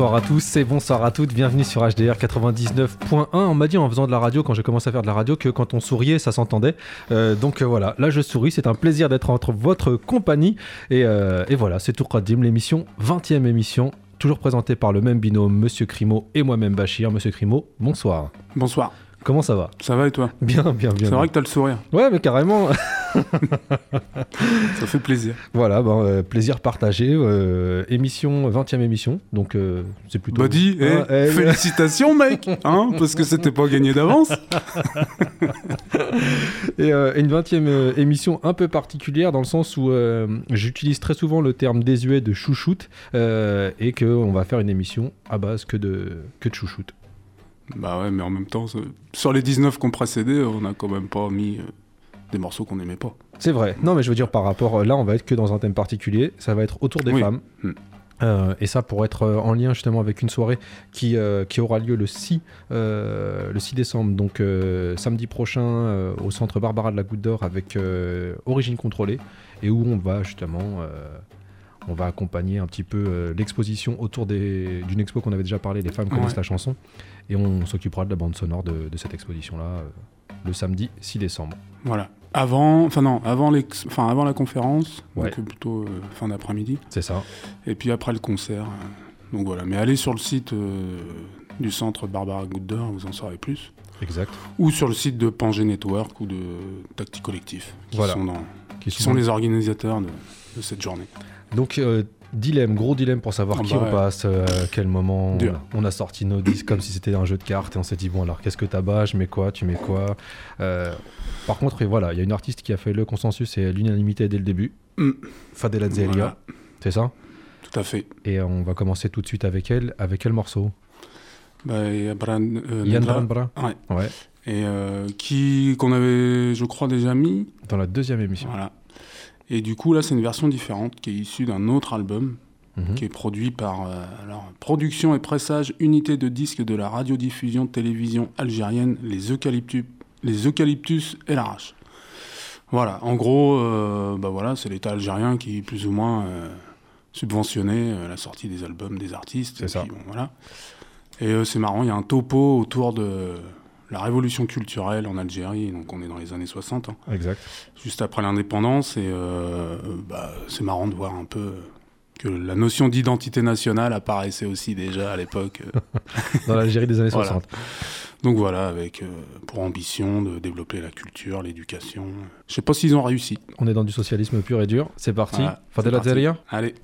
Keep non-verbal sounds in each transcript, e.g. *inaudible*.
bonsoir à tous et bonsoir à toutes. Bienvenue sur HDR 99.1. On m'a dit en faisant de la radio, quand j'ai commencé à faire de la radio, que quand on souriait, ça s'entendait. Euh, donc euh, voilà, là je souris. C'est un plaisir d'être entre votre compagnie. Et, euh, voilà, c'est tout Radim, l'émission, 20e émission. Toujours présentée par le même binôme, Monsieur Crimo et moi-même Bachir. Monsieur Crimo, bonsoir. Bonsoir. Comment ça va Ça va et toi Bien, bien, bien. C'est bien. vrai que t'as le sourire. Ouais, mais carrément. *laughs* Ça fait plaisir. voilà, ben, euh, plaisir partagé. euh, émission, 20e émission. Donc euh, c'est plutôt. Buddy, eh, Ah, eh, félicitations mec hein, Parce que c'était pas gagné d'avance. *laughs* Et une 20e euh, émission un peu particulière dans le sens où j'utilise très souvent le terme désuet de chouchoute et qu'on va faire une émission à base que de, que de chouchoute. Bah ouais, mais en même temps, sur les 19 qu'on précédait, on a quand même pas mis euh, des morceaux qu'on aimait pas. C'est vrai. Non, mais je veux dire par rapport. Là, on va être que dans un thème particulier. Ça va être autour des Oui. femmes. Hmm. Euh, et ça pour être euh, en lien justement avec une soirée qui, euh, qui aura lieu le 6, euh, le 6 décembre, donc samedi prochain au centre Barbara de la Goutte d'Or avec Origine Contrôlée et où on va justement on va accompagner un petit peu l'exposition autour des- d'une expo qu'on avait déjà parlé, les femmes connaissent Ouais. la chanson et on s'occupera de la bande sonore de, de cette exposition là le samedi 6 décembre. Voilà. Avant, enfin non, avant, l'ex- enfin, avant la conférence, Ouais. donc euh, plutôt euh, fin d'après-midi, C'est ça. et puis après le concert. euh, donc voilà, mais allez sur le site euh, du centre Barbara d'Or, vous en saurez plus. Exact. Ou sur le site de Pangé Network ou de Tacti Collectif, qui Voilà. sont, dans, Qui qui sont les organisateurs de, de cette journée. Donc, euh, dilemme, gros dilemme pour savoir Ah qui bah on ouais. passe, euh, à quel moment. Dur. On a sorti nos disques comme si c'était un jeu de cartes et on s'est dit, bon, alors qu'est-ce que t'as bas Je mets quoi? Tu mets quoi? Euh, Par contre, voilà, il y a une artiste qui a fait le consensus et l'unanimité dès le début. Mm. Fadela Zelia, Voilà, c'est ça? Tout à fait. Et on va commencer tout de suite avec elle. Avec quel morceau? Bah, Yann Brandbra Ouais. Ouais, Et euh, qui qu'on avait, je crois, déjà mis. dans la deuxième émission. Voilà. Et du coup, là, c'est une version différente qui est issue d'un autre album Mhm. qui est produit par euh, alors, Production et Pressage, unité de disques de la radiodiffusion télévision algérienne, les Eucalyptus, les Eucalyptus et l'Arrache. Voilà, en gros, euh, bah voilà, c'est l'État algérien qui, plus ou moins, euh, subventionnait euh, la sortie des albums des artistes. C'est ça. puis, bon, voilà. Et c'est marrant, il y a un topo autour de la révolution culturelle en Algérie, donc on est dans les années 60, hein, Exact. juste après l'indépendance, et euh, bah, c'est marrant de voir un peu que la notion d'identité nationale apparaissait aussi déjà à l'époque. euh. *laughs* Dans l'Algérie des années *laughs* Voilà. 60. Donc voilà, avec euh, pour ambition de développer la culture, l'éducation. Je sais pas s'ils ont réussi. On est dans du socialisme pur et dur. C'est parti. Voilà, Fadela Allez.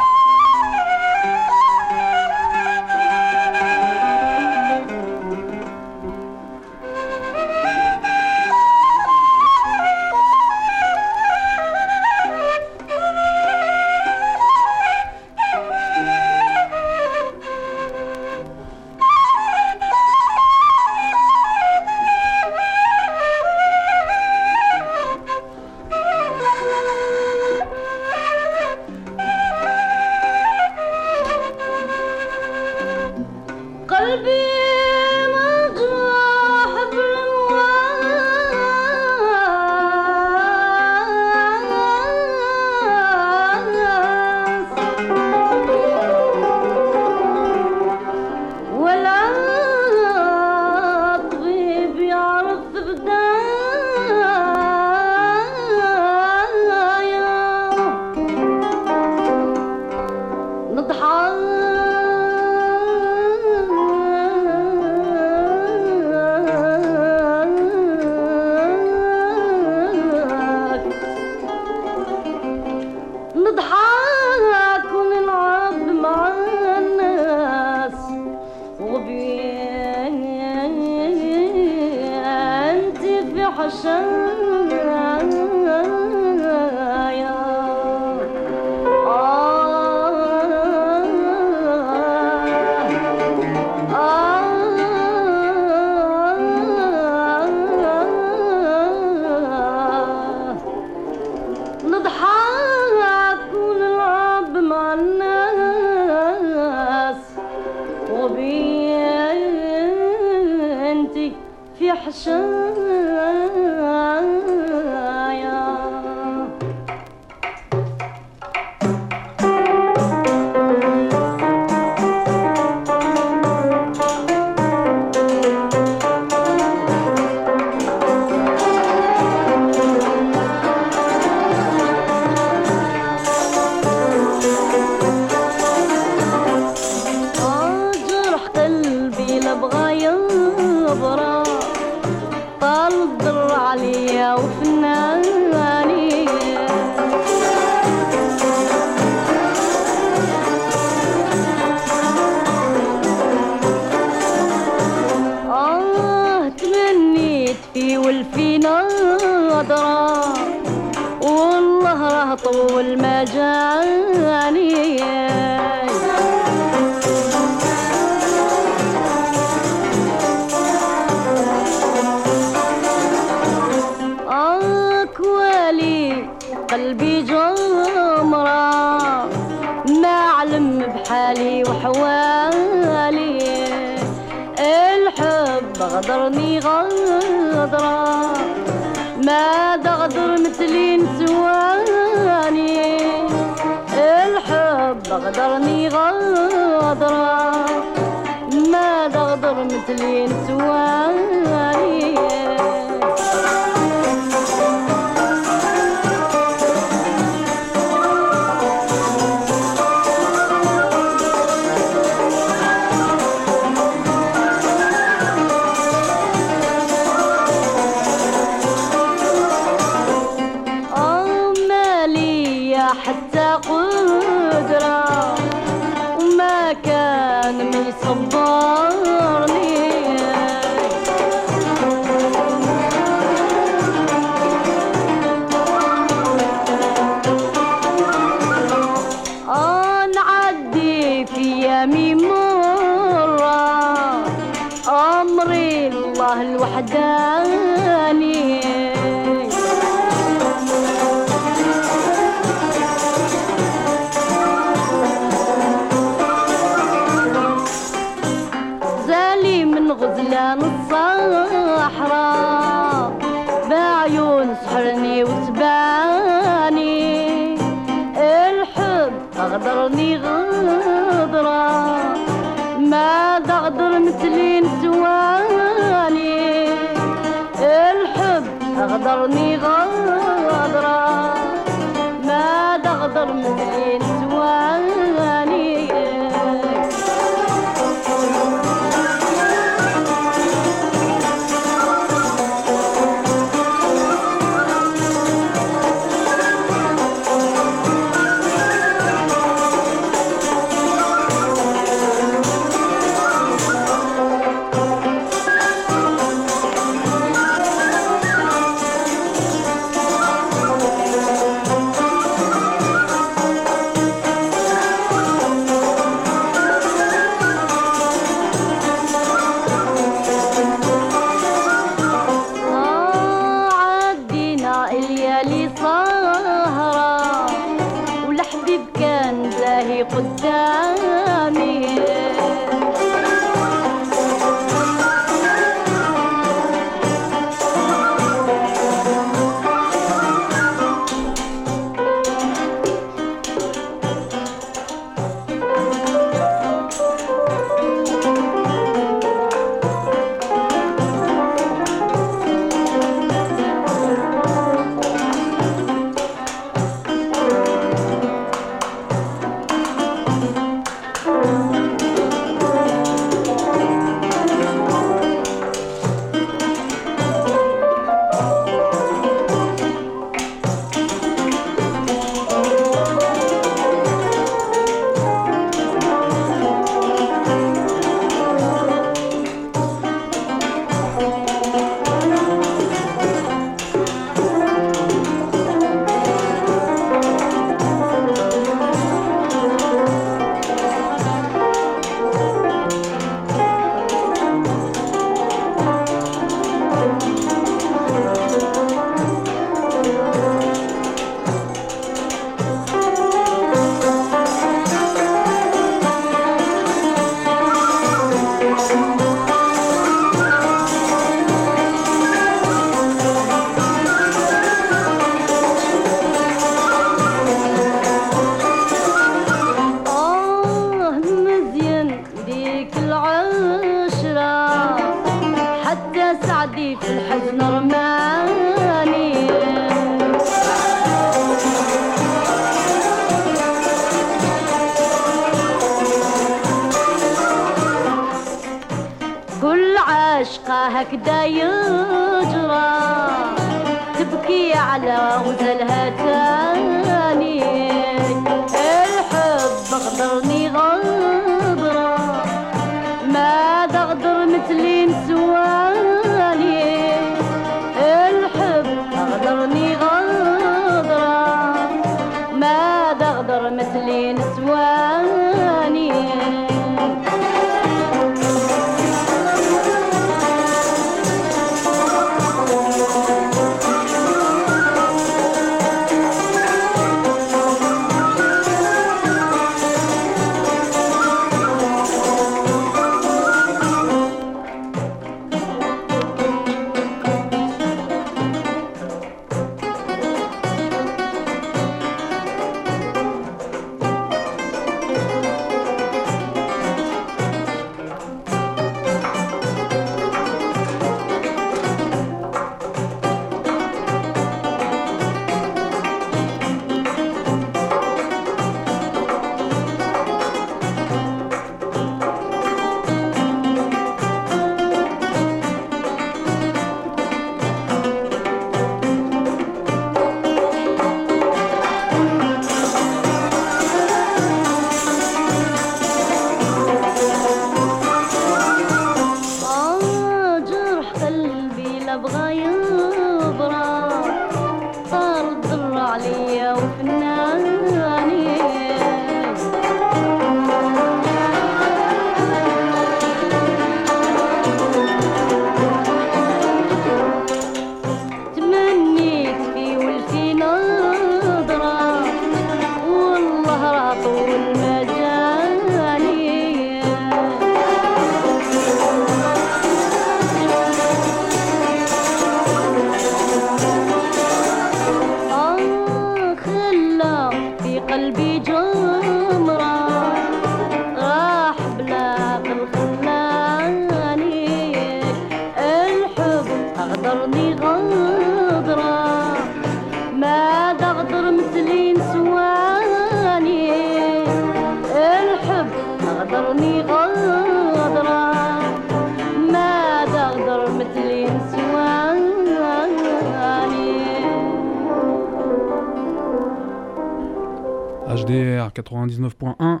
99.1.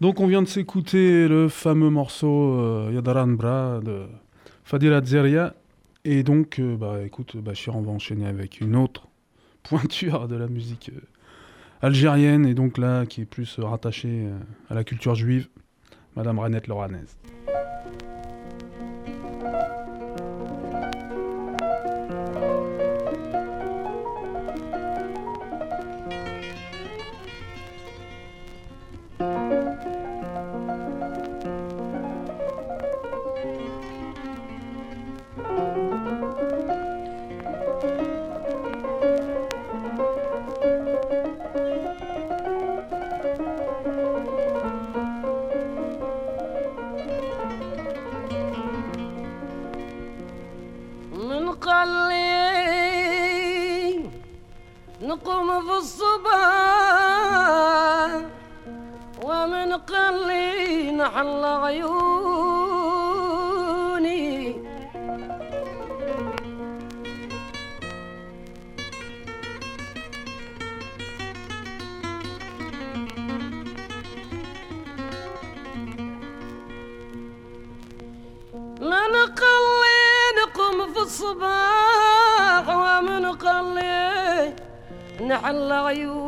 Donc on vient de s'écouter le fameux morceau euh, Yadaran Bra de Fadila Zeria. Et donc, euh, bah, écoute, Bachir, on va enchaîner avec une autre pointure de la musique euh, algérienne, et donc là, qui est plus rattachée à la culture juive, Madame Renette Loranez. على العيون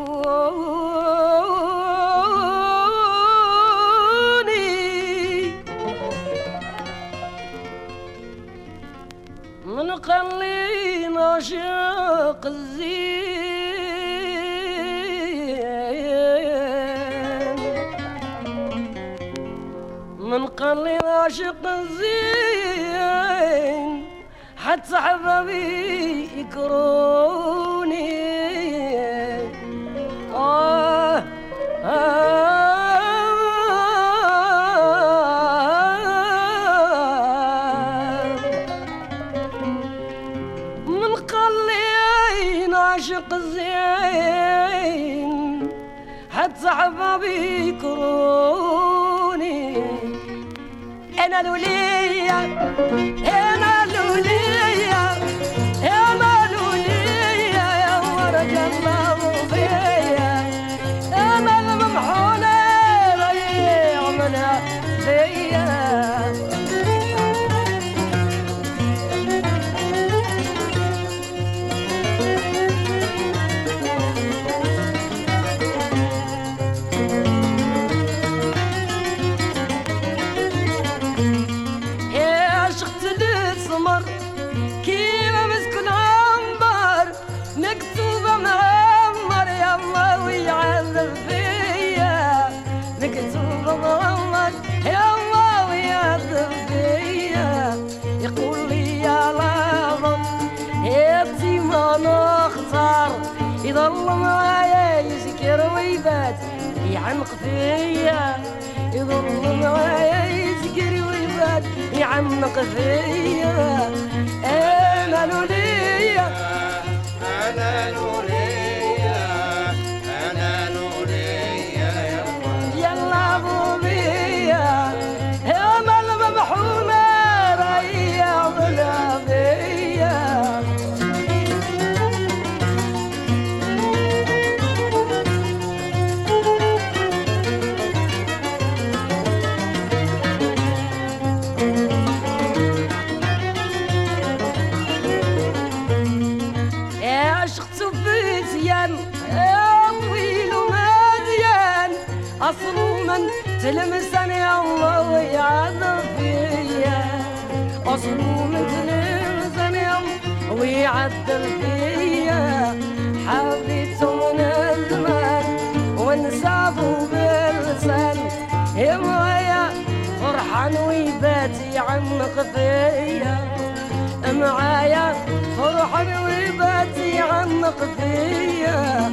فيا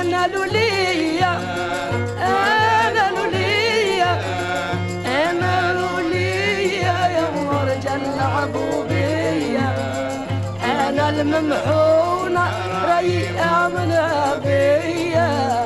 أنا لوليا أنا لوليا أنا لوليا يا ورجا لعبوا بيا أنا الممحونة ريقه من بيا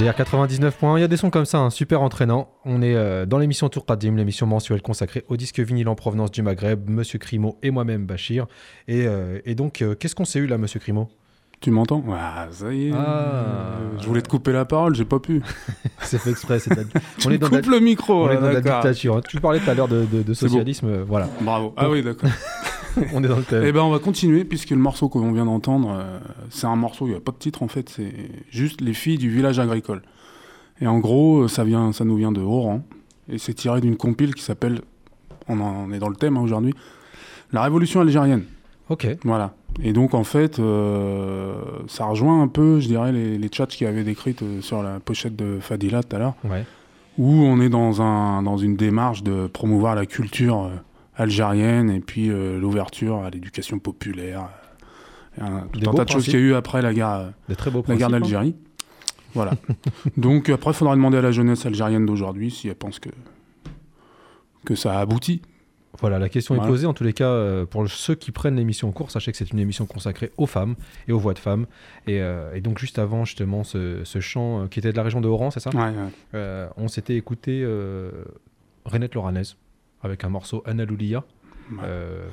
HDR 99 points, il y a des sons comme ça, hein, super entraînants. On est euh, dans l'émission Tour Qadim, l'émission mensuelle consacrée au disque vinyle en provenance du Maghreb, Monsieur Crimo et moi-même Bachir. Et, euh, et donc, euh, qu'est-ce qu'on s'est eu là, Monsieur Crimo? Tu m'entends? Ah, ça y est. Ah. Je voulais te couper la parole, j'ai pas pu. *laughs* C'est fait exprès, c'est *laughs* Tu on est dans la, le micro. on est dans la dictature. hein. Tu parlais tout à l'heure de, de- de C'est bon. socialisme, voilà, Bravo. Ah oui, d'accord. *laughs* *laughs* on est dans le thème. Eh ben, on va continuer puisque le morceau qu'on vient d'entendre, euh, c'est un morceau, il n'y a pas de titre en fait, c'est juste les filles du village agricole. Et en gros, euh, ça vient, ça nous vient de Oran et c'est tiré d'une compile qui s'appelle, on, en- on est dans le thème hein, aujourd'hui, la révolution algérienne. Ok, Voilà. Et donc en fait, euh, ça rejoint un peu, je dirais, les, les chats qu'il y avait décrites sur la pochette de Fadila tout à l'heure, ouais. où on est dans, un, dans une démarche de promouvoir la culture algérienne et puis euh, l'ouverture à l'éducation populaire. euh, un, tout un tas de choses qu'il y a eu après la guerre, euh, Des très beaux la guerre hein. d'Algérie. Voilà. *laughs* donc après, il faudra demander à la jeunesse algérienne d'aujourd'hui si elle pense que, que ça a abouti. Voilà, la question Voilà. est posée. En tous les cas, euh, pour ceux qui prennent l'émission en cours, sachez que c'est une émission consacrée aux femmes et aux voix de femmes. Et, euh, et donc, juste avant, justement, ce, ce chant euh, qui était de la région de Oran, c'est ça? Ouais, ouais. On s'était écouté Renette Loranès avec un morceau Analoulia. Ouais. Euh,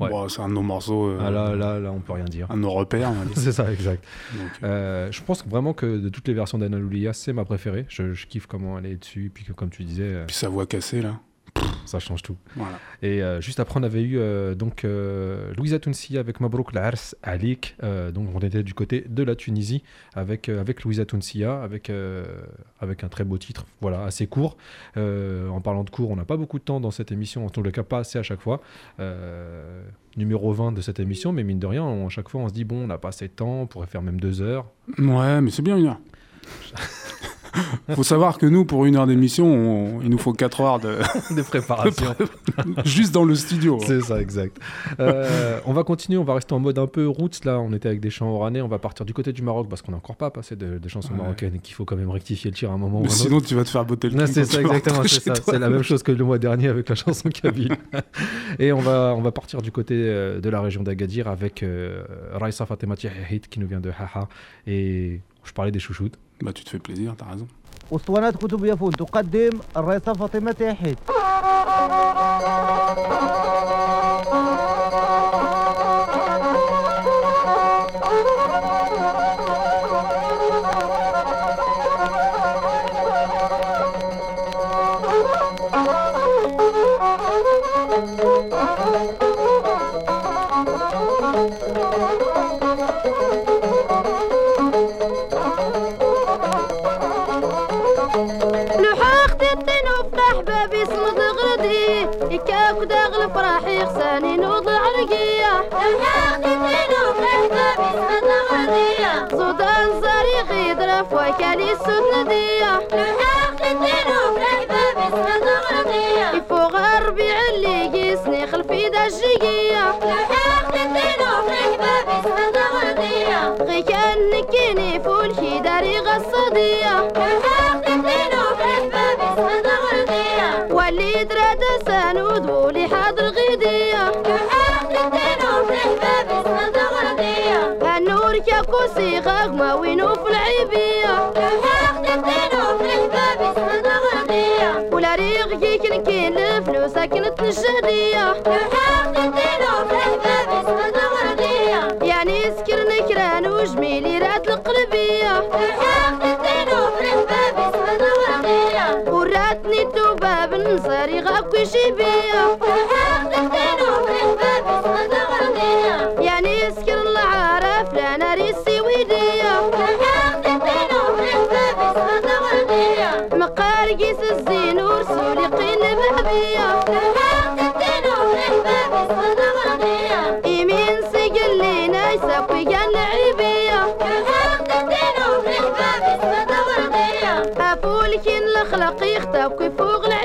Ouais. Bon, c'est un de nos morceaux, euh, ah là, là, là, on peut rien dire. un de nos repères. *laughs* c'est ça, exact. Donc, euh, je pense vraiment que de toutes les versions d'Analoulia, c'est ma préférée. Je, je kiffe comment elle est dessus. Puis que, comme tu disais, puis sa voix cassée, là. Ça change tout. Voilà. Et euh, juste après, on avait eu euh, donc euh, Louisa Tounsi avec Mabrouk Lars Alik. Euh, donc on était du côté de la Tunisie avec, euh, avec Louisa Tounsia, avec, avec un très beau titre, voilà, assez court. En parlant de court, on n'a pas beaucoup de temps dans cette émission, en tout cas pas assez à chaque fois. Numéro 20 de cette émission, mais mine de rien, on- à chaque fois on se dit, bon, on n'a pas assez de temps, on pourrait faire même deux heures. Ouais, mais c'est bien une *laughs* heure. Faut savoir que nous, pour une heure d'émission, on- il nous faut 4 heures de... de préparation. *laughs* juste dans le studio. C'est ça, exact. Euh, on va continuer, on va rester en mode un peu roots. Là, on était avec des chants oranais. On va partir du côté du Maroc parce qu'on n'a encore pas passé de, de chansons Ouais. marocaines et qu'il faut quand même rectifier le tir à un moment ou Mais un autre. sinon, tu vas te faire botter le cul c'est ça, exactement, c'est la même chose que le mois dernier avec la chanson *laughs* Kabyle. Et on va, on va partir du côté euh, de la région d'Agadir avec euh, Raissa Fatemati Hahid qui nous vient de Haha. Et je parlais des chouchoutes. Bah, tu te fais plaisir, t'as raison. اسطوانات كتب يافون تقدم الرئيسة فاطمة يحيد الشقية لحقتنا وصحبة بسهد غردية غيكان نكيني فولكي داري غصدية لحقتنا وصحبة بسهد غردية واللي دراد سانود ولي حاضر غيدية لحقتنا وصحبة بسهد غردية النور كاكوسي غاغمة وينو في العيبية. لحقتنا وصحبة بسهد غردية ولا ريغ يكنكين فلوسك نتنشهدية الخلق يختفي فوق العيبية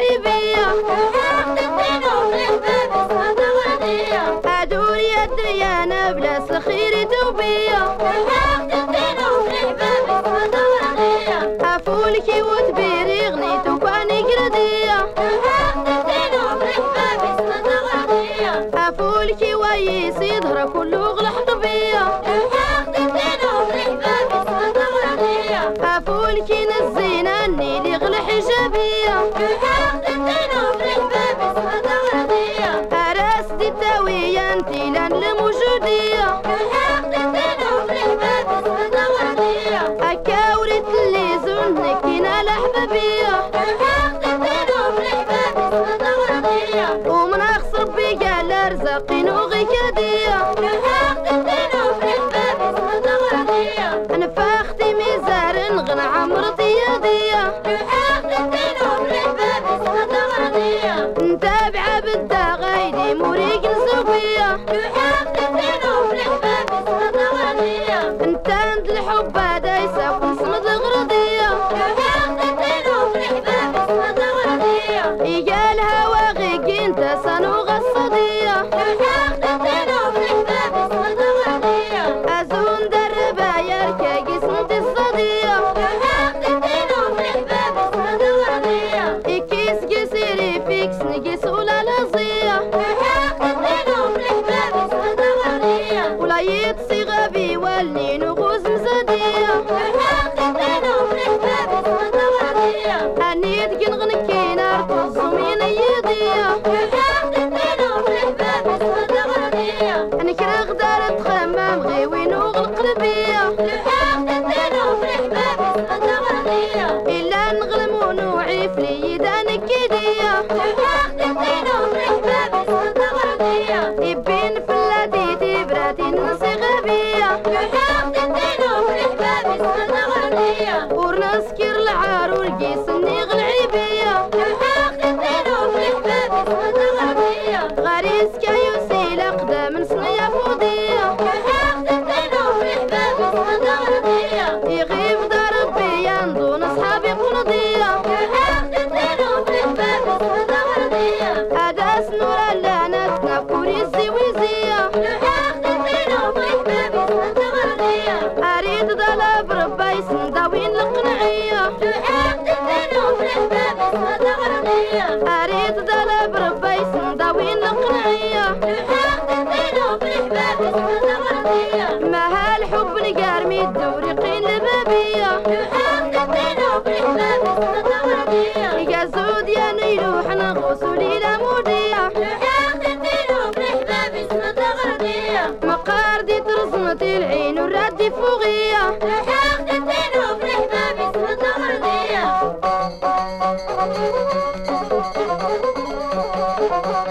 انت غيري مريق صغير Oh,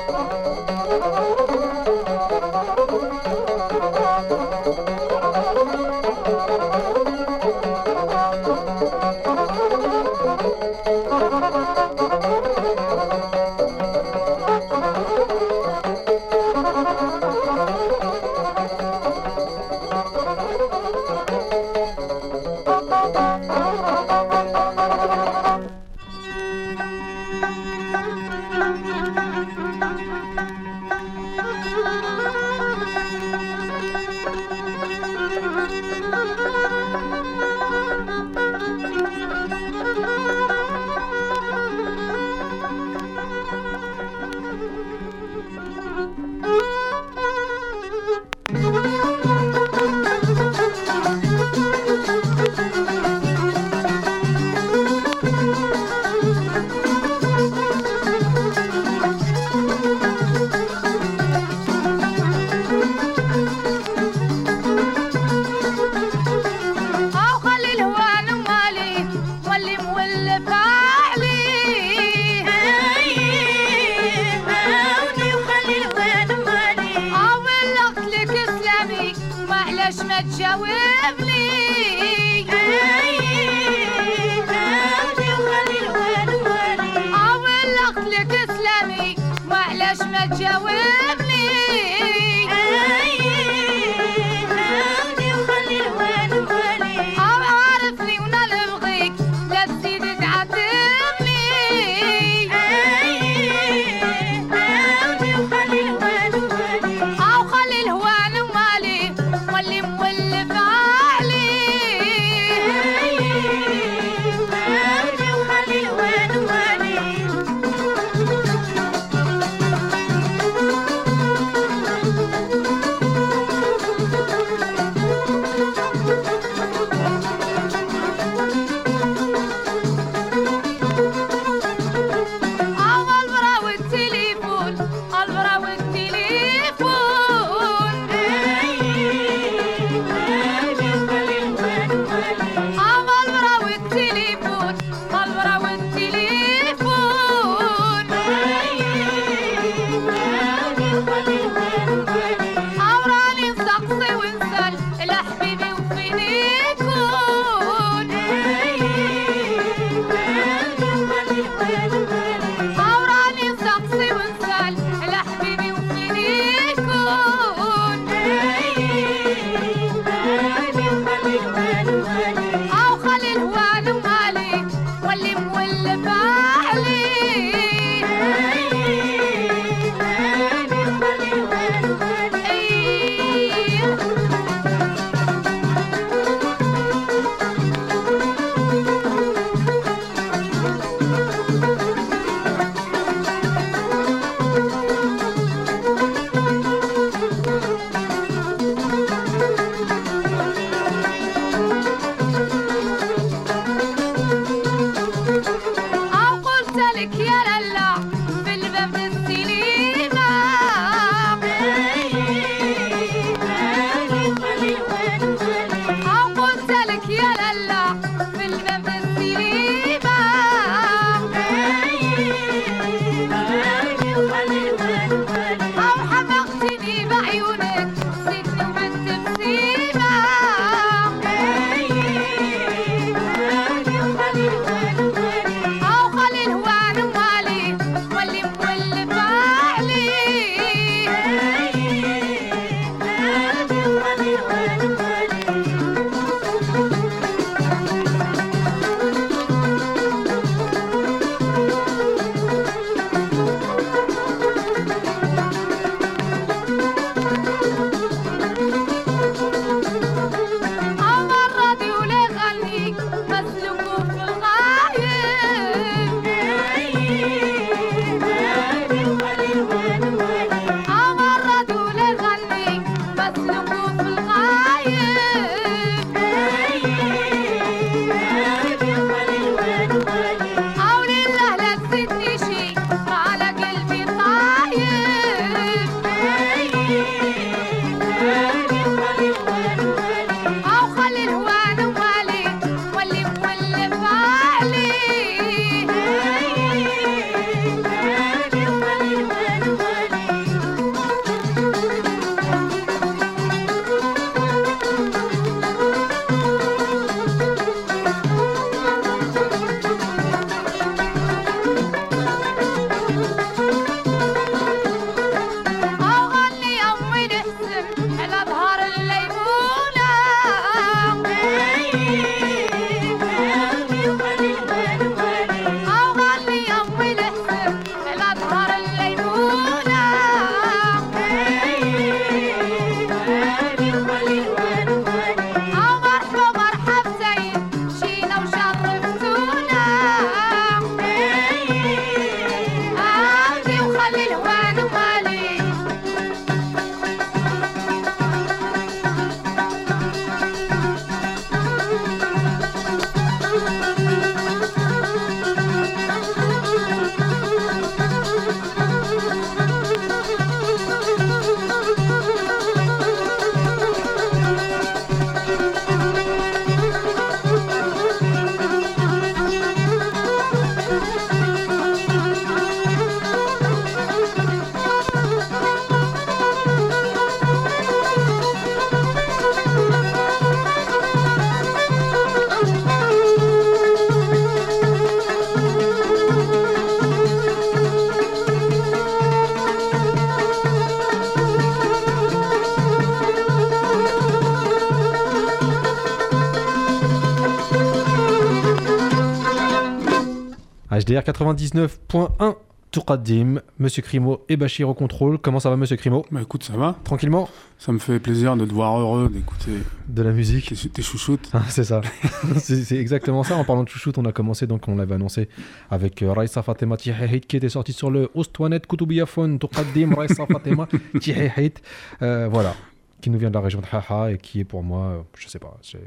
99.1 Tourkadim, Monsieur Crimo et Bachir au contrôle. Comment ça va Monsieur Crimo? Bah écoute, ça va. Tranquillement? Ça me fait plaisir de te voir heureux, d'écouter De la musique tes, tes chouchoutes. Ah, c'est ça. *laughs* c'est exactement ça. En parlant de chouchoute, on a commencé, donc on l'avait annoncé avec euh, Raissa Fatema Tihehit qui était sorti sur le Ostwanet Koutoubiyafon Toukaddim Raissa Fatema Tihehit. Euh, voilà. Qui nous vient de la région de Haha et qui est pour moi, je sais pas, c'est.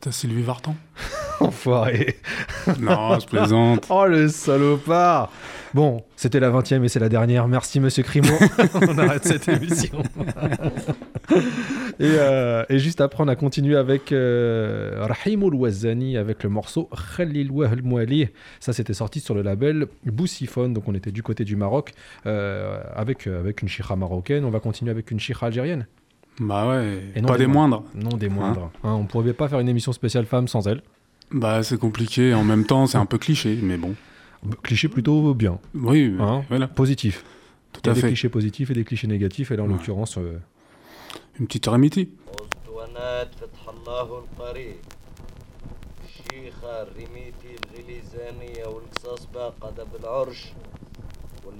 Ta Sylvie Vartan *laughs* Enfoiré. Non, je plaisante. Oh le salopard Bon, c'était la 20 e et c'est la dernière. Merci Monsieur Crimo. *laughs* on arrête cette émission. et, euh, et juste après, on a continué avec euh, Rahim Wazani avec le morceau Khalil Wahl Mouali. Ça, c'était sorti sur le label Boussiphone. Donc, on était du côté du Maroc euh, avec, euh, avec une chira marocaine. On va continuer avec une chira algérienne. Bah ouais, Et non pas des des moindres. Non des moindres. Hein, on ne pouvait pas faire une émission spéciale femme sans elle. Bah c'est compliqué, en même temps c'est un peu cliché, mais bon. Cliché plutôt bien. Oui, Hein voilà, Positif. tout Il y a à des fait. clichés positifs et des clichés négatifs. Et là, en Ouais. l'occurrence, euh, Une petite Ramiti.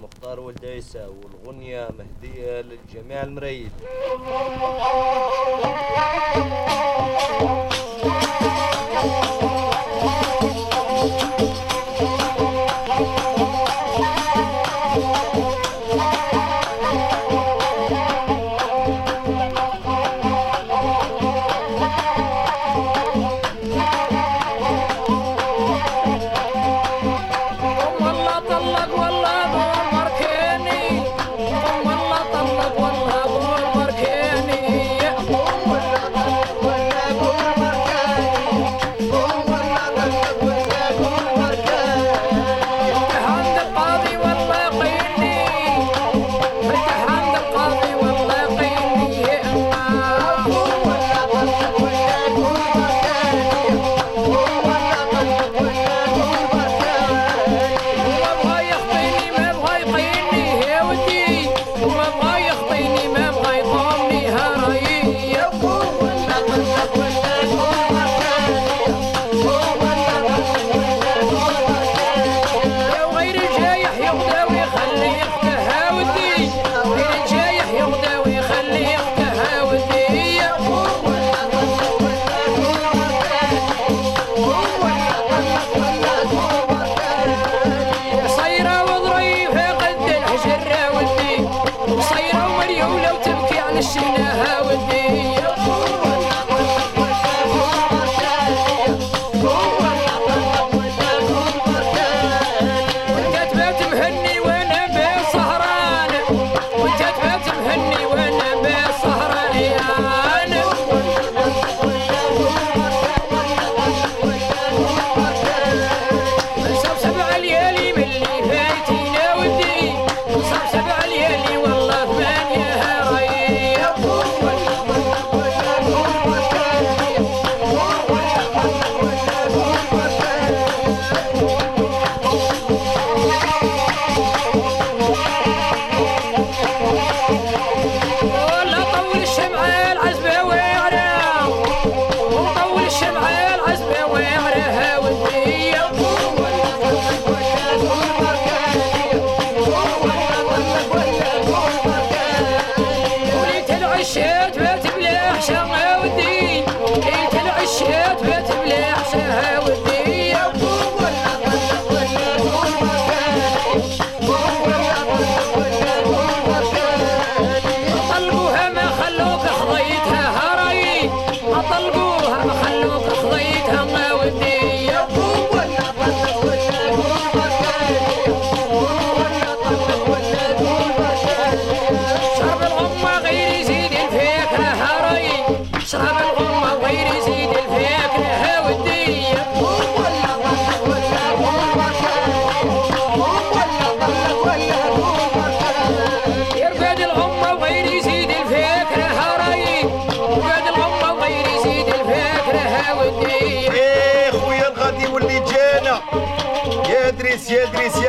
المختار والدايسة والغنية مهدية للجميع المريد.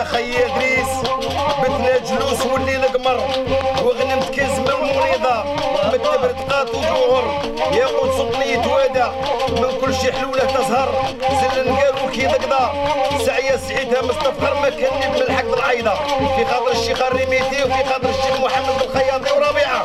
يا دريس يا خي يا دريس بتنا جلوس ولي القمر. وغنمت كنز من المريضة مكتب رتقات وجوهر. يا قود صوتني يتوادى من كل شي حلولة تزهر. زل نقالو كي ضقضة سعية سعيدها مستفخر ما كان من الحق العايدة في خاطر الشيخ الريميتي وفي خاطر الشيخ محمد الخياطي وربيعة.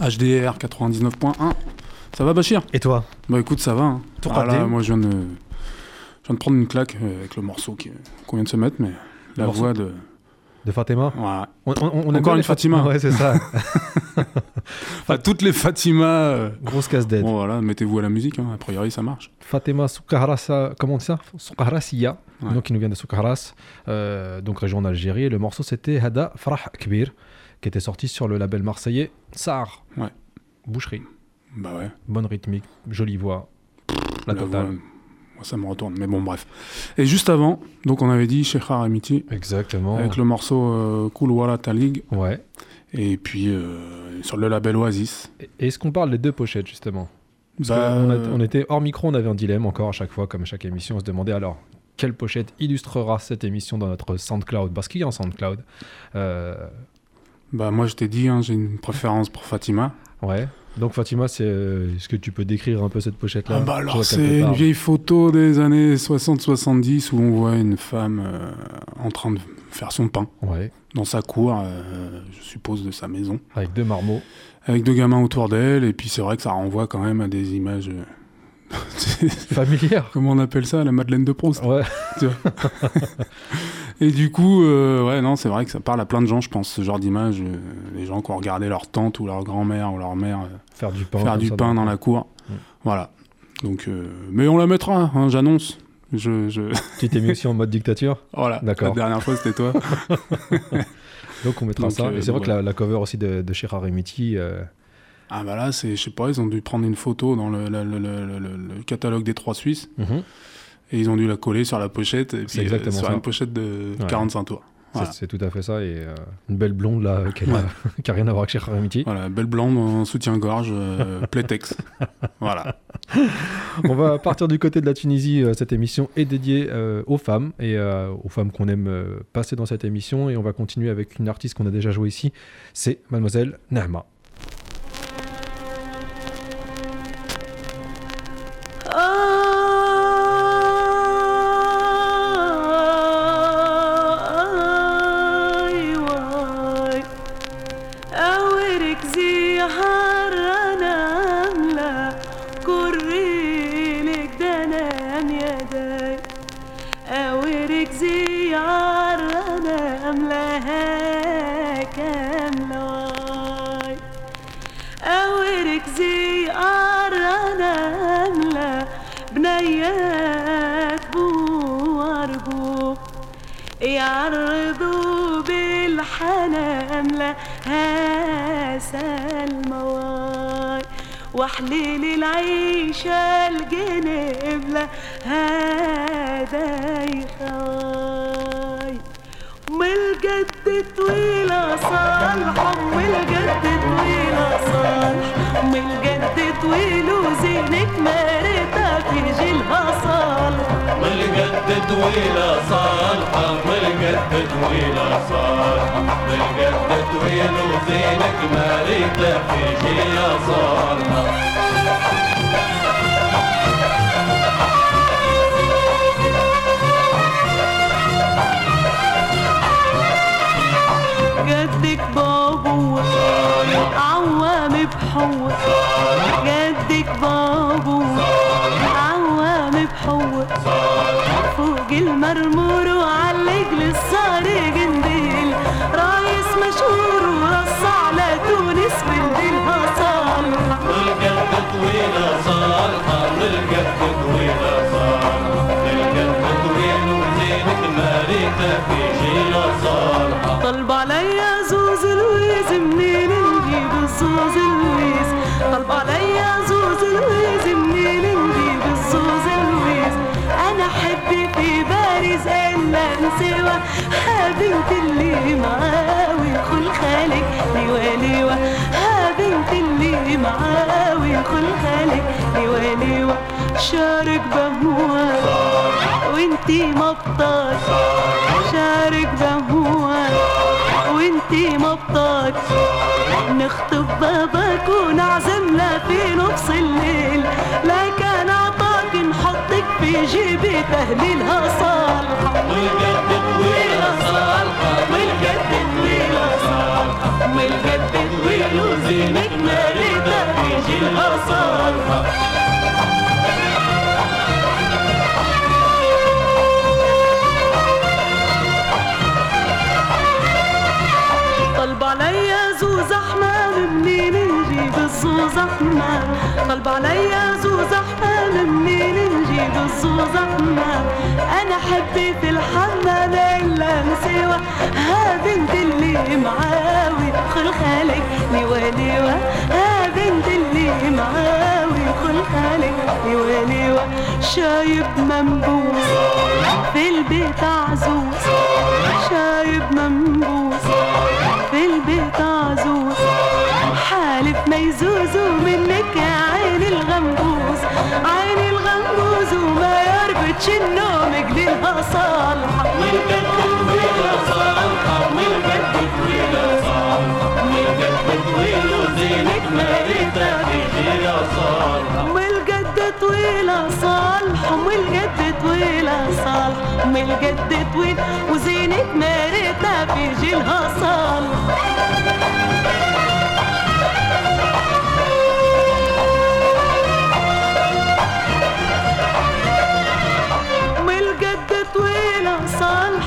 HDR 99.1. Ça va Bachir? Et toi? Bah écoute, ça va. hein. Tout Ah là, moi je viens, de, je viens de prendre une claque euh, avec le morceau qu'on vient de se mettre, mais la voix de... De Fatima? Ouais. on, on- on aime Encore une les Fat- Fatima. *laughs* Ouais, c'est ça. *laughs* Enfin, toutes les Fatima... euh, Grosse casse-tête. Bon voilà, mettez-vous à la musique, hein. a priori ça marche. Fatima Soukahrasa, comment on dit ça Soukahrasiya, Ouais. donc qui nous vient de Soukahras, euh, donc région d'Algérie. Le morceau c'était Hada Frah Kbir, qui était sorti sur le label marseillais Sar. Ouais. Boucherie, Bah ouais. bonne rythmique, jolie voix, la La totale. voix, moi, ça me retourne, mais bon bref. Et juste avant, donc on avait dit Sheikh Amiti Exactement. avec le morceau euh, Cool Walla Talig, Ouais. et puis euh, sur le label Oasis. Est-ce qu'on parle des deux pochettes justement? Parce Bah, a- on était hors micro, on avait un dilemme encore à chaque fois, comme à chaque émission, on se demandait alors quelle pochette illustrera cette émission dans notre SoundCloud? Parce qu'il y a un SoundCloud. Euh, Bah moi je t'ai dit, hein, j'ai une préférence pour Fatima. ouais. Donc Fatima, c'est, euh, est-ce que tu peux décrire un peu cette pochette-là Ah bah alors c'est une vieille photo des années 60-70 où on voit une femme euh, en train de faire son pain Ouais, dans sa cour, euh, je suppose de sa maison, avec deux marmots. avec deux gamins autour d'elle, et puis c'est vrai que ça renvoie quand même à des images... euh, *laughs* Familière Comment on appelle ça La Madeleine de Proust Ouais. *laughs* Et du coup, euh, ouais, non, c'est vrai que ça parle à plein de gens, je pense, ce genre d'image. euh, les gens qui ont regardé leur tante ou leur grand-mère ou leur mère euh, Faire du pain. faire du pain dans la cour. Mm. Voilà. Donc, mais on la mettra, hein, j'annonce. Je, je... *laughs* Tu t'es mis aussi en mode dictature voilà. D'accord. La dernière fois, c'était toi. *laughs* Donc on mettra Donc, ça. Et c'est vrai que la, la cover aussi de, de Remiti, ah bah là, c'est, je sais pas, ils ont dû prendre une photo dans le, le- le- le- le- le catalogue des trois Suisses mhm, et ils ont dû la coller sur la pochette et puis, euh, exactement sur ça. une pochette de Ouais. 45 tours. c'est- Voilà. c'est tout à fait ça. Et euh, une belle blonde là, *laughs* qui n'a Ouais. rien à voir avec Chira Remiti. Voilà, belle blonde en soutien-gorge, euh, Playtex. *laughs* voilà. On va partir du côté de la Tunisie. Euh, Cette émission est dédiée euh, aux femmes et euh, aux femmes qu'on aime euh, passer dans cette émission. Et on va continuer avec une artiste qu'on a déjà jouée ici. C'est Mademoiselle Nahma. ليوة بنت اللي معاوي خلقها لك ليوة. ليوة شعرك بهوة وانتي مطاط شعرك بهوة وانتي مطاط نخطب باباك ونعزمنا في نص الليل. لك أنا عطاك نحطك في جيبي تهليلها صالحة والجد طويلة صالحة والجد طويلة من الجد الليل وزينك مريضة يجي الآثار. طلب عليا زوز أحمال منين نجيب الزوز أحمال؟ طلب عليا زوز أحمال منين نجيب الزوز احمال أنا حبي في الحمام الا نسيوه ها بنت اللي معاوي خل خالك لوا لوا ها بنت اللي معاوي خل خالك لوا لوا شايب منبوس في البيت عزوز. شايب منبوس في البيت عزوز. حالف ما يزوزوا منك يا وقت النوم قليلها صالحة من قدك طويلة صالحة من قدك طويلة صالحة من قدك طويل وزينك مريتها بجيلة صالحة من قد طويلة صالحة من قد طويلة صالحة من قد طويل وزينك مريتها بجيلها صالحة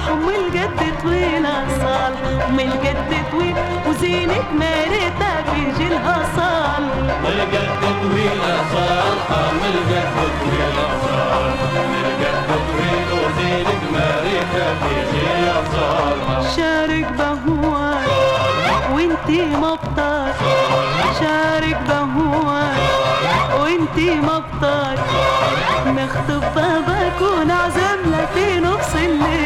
وام الجد طويلة أصال ام الجد طويل وزينة مارتها في جيلها صال ام الجد طويلة أصال ام الجد طويلة أصال ام الجد طويل وزينة مارتها في جيلها صال شارك بهوان وانتي مبطال شارك بهوان وانتي مبطال نخطب بابك ونعزم لك في نص الليل.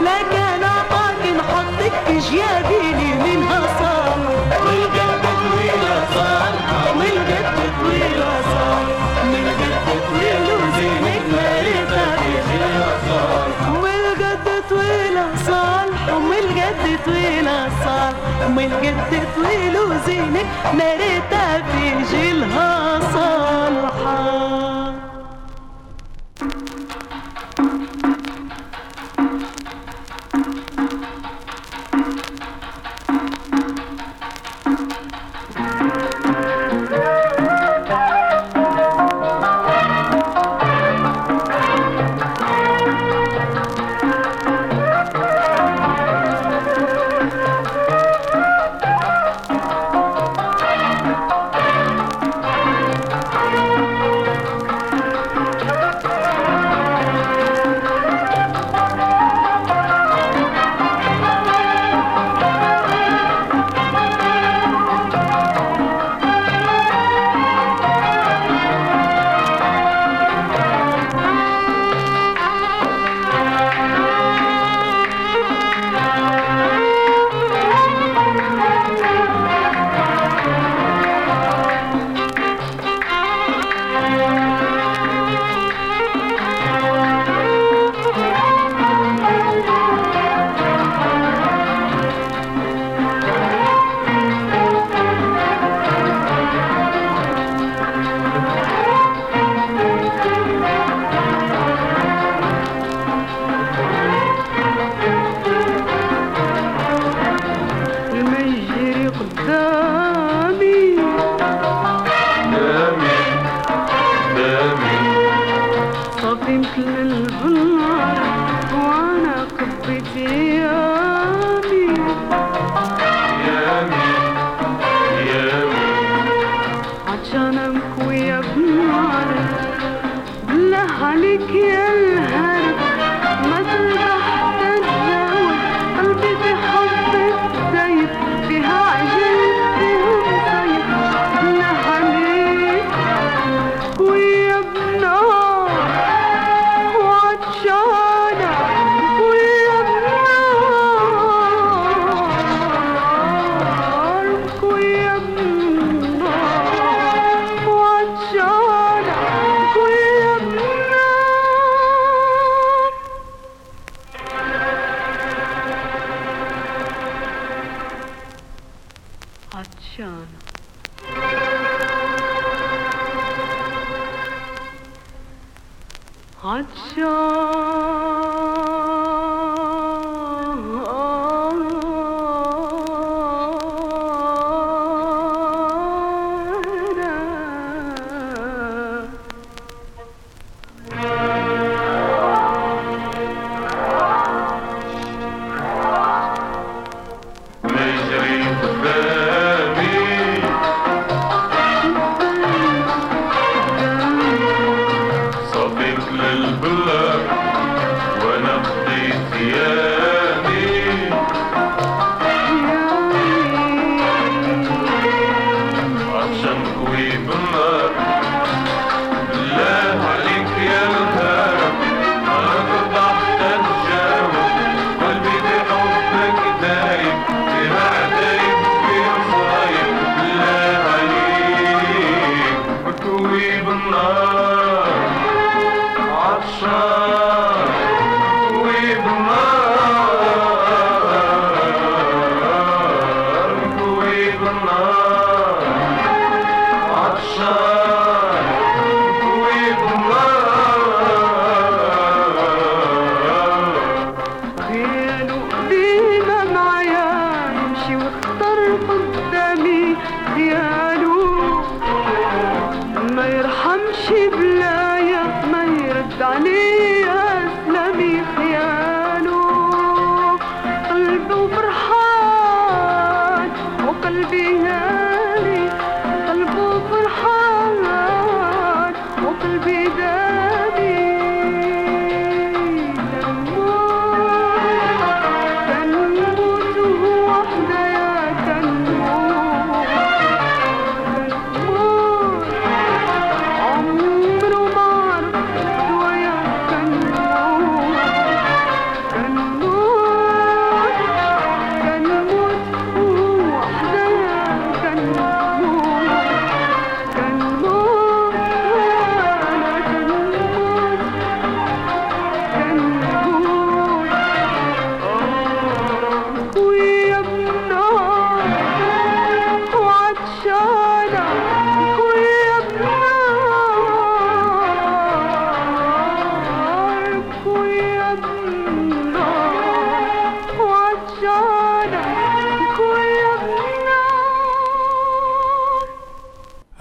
لكن اعطاك نحطك في جيابي منها صار والجد طويلة صالحة والجد طويلة صالحة والجد طويل وزينك مريتها في جيلها صالحة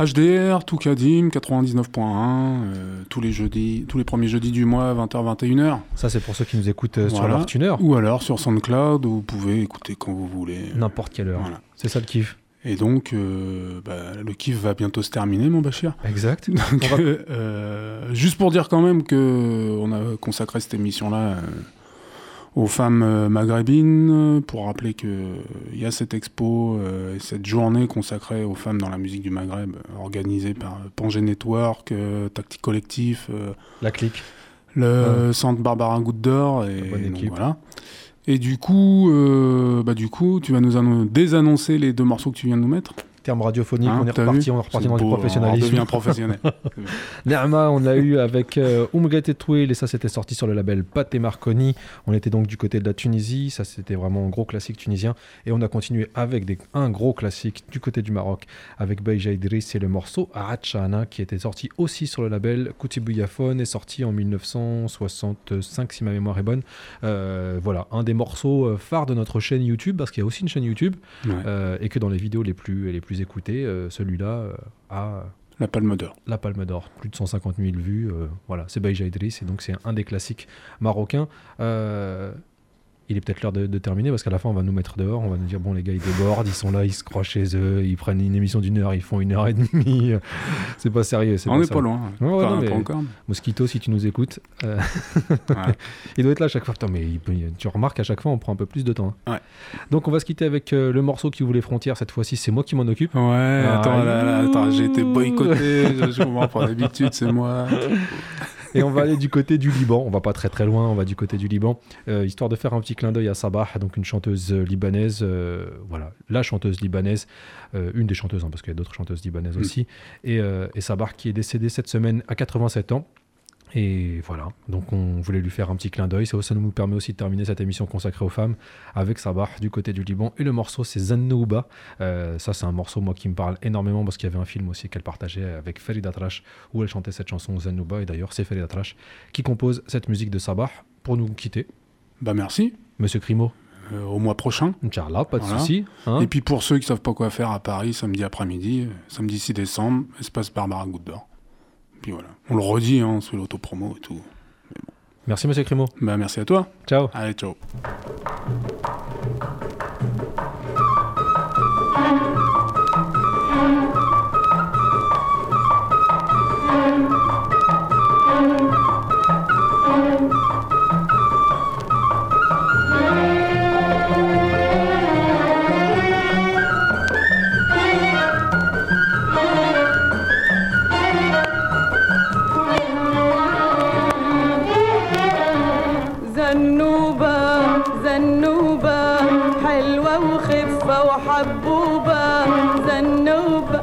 HDR, Toukadim, 99.1, euh, tous les jeudis, tous les premiers jeudis du mois, 20h, 21h. Ça, c'est pour ceux qui nous écoutent euh, sur leur tuner. Ou alors sur SoundCloud, où vous pouvez écouter quand vous voulez. N'importe quelle heure. Voilà. C'est ça le kiff. Et donc, euh, bah, le kiff va bientôt se terminer, mon Bachir. Exact. Donc, On va- juste pour dire quand même que on a consacré cette émission-là aux femmes euh, maghrébines, euh, pour rappeler que euh, il y a cette expo, et cette journée consacrée aux femmes dans la musique du Maghreb, organisée par Pangé Network, Tactique Collectif, La clique. le centre Barbara Goutte d'Or, et bonne donc, équipe. voilà. Et du coup, euh, bah, du coup, tu vas nous annon- désannoncer les deux morceaux que tu viens de nous mettre. Terme radiophonique, Hein, on est reparti, on est reparti dans du beau, professionnalisme. On devient professionnel. *laughs* Nerma, on l'a eu avec euh, Umgat et Twill, et ça c'était sorti sur le label Pat et Marconi. On était donc du côté de la Tunisie, ça c'était vraiment un gros classique tunisien. Et on a continué avec des- un gros classique du côté du Maroc, avec Beja Idriss et le morceau Arachana, qui était sorti aussi sur le label Koutibouyafone, et sorti en 1965 si ma mémoire est bonne. Euh, voilà, un des morceaux euh, phares de notre chaîne YouTube, parce qu'il y a aussi une chaîne YouTube, Ouais. euh, et que dans les vidéos les plus, les plus écoutées, euh, celui-là euh, a La Palme d'Or. la Palme d'Or, plus de 150 000 vues. euh, voilà, c'est Baïja Idriss et donc c'est un des classiques marocains. Il est peut-être l'heure de, de terminer parce qu'à la fin on va nous mettre dehors, on va nous dire bon les gars ils débordent, ils sont là, ils se croient chez eux, ils prennent une émission d'une heure, ils font une heure et demie. *laughs* c'est pas sérieux. On n'est pas loin. Ouais, ouais, Enfin, non, mais- pas encore. Mosquito, si tu nous écoutes, euh, Ouais. *laughs* il doit être là à chaque fois. Putain, mais il tu remarques à chaque fois on prend un peu plus de temps. hein. Donc on va se quitter avec euh, le morceau qui les frontières. Cette fois-ci c'est moi qui m'en occupe. Ouais, Ah, attends, j'ai été boycotté, *laughs* je, je comprends pas d'habitude, c'est moi. Et on va aller du côté du Liban. On va pas très très loin, on va du côté du Liban, euh, histoire de faire un petit clin d'œil à Sabah, donc une chanteuse euh, libanaise. euh, voilà, la chanteuse libanaise, euh, une des chanteuses, hein, parce qu'il y a d'autres chanteuses libanaises Mm. aussi. Et, et Sabah qui est décédée cette semaine à 87 ans. Et voilà, donc on voulait lui faire un petit clin d'œil. Ça, ça nous permet aussi de terminer cette émission consacrée aux femmes avec Sabah du côté du Liban. Et le morceau, c'est Zannouba. Euh, ça, c'est un morceau, moi, qui me parle énormément parce qu'il y avait un film aussi qu'elle partageait avec Farid Atrash où elle chantait cette chanson Zannouba. Et d'ailleurs, c'est Farid Atrash qui compose cette musique de Sabah pour nous quitter. Bah merci, Monsieur Crimo, Euh, au mois prochain. Inch'Allah, pas de Voilà. souci. hein. Et puis pour ceux qui savent pas quoi faire à Paris, samedi après-midi, euh, samedi 6 décembre, espace Barbara Goutte d'Or. Puis voilà, on le redit, hein, sous l'autopromo et tout. Merci, Monsieur Crimo. Bah merci à toi. Ciao. Allez, ciao. حلوة وخفة وحبوبة. زنوبة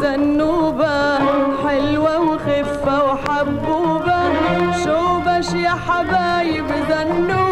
زنوبة. حلوة وخفة وحبوبة. شوبش يا حبايب زنوبة.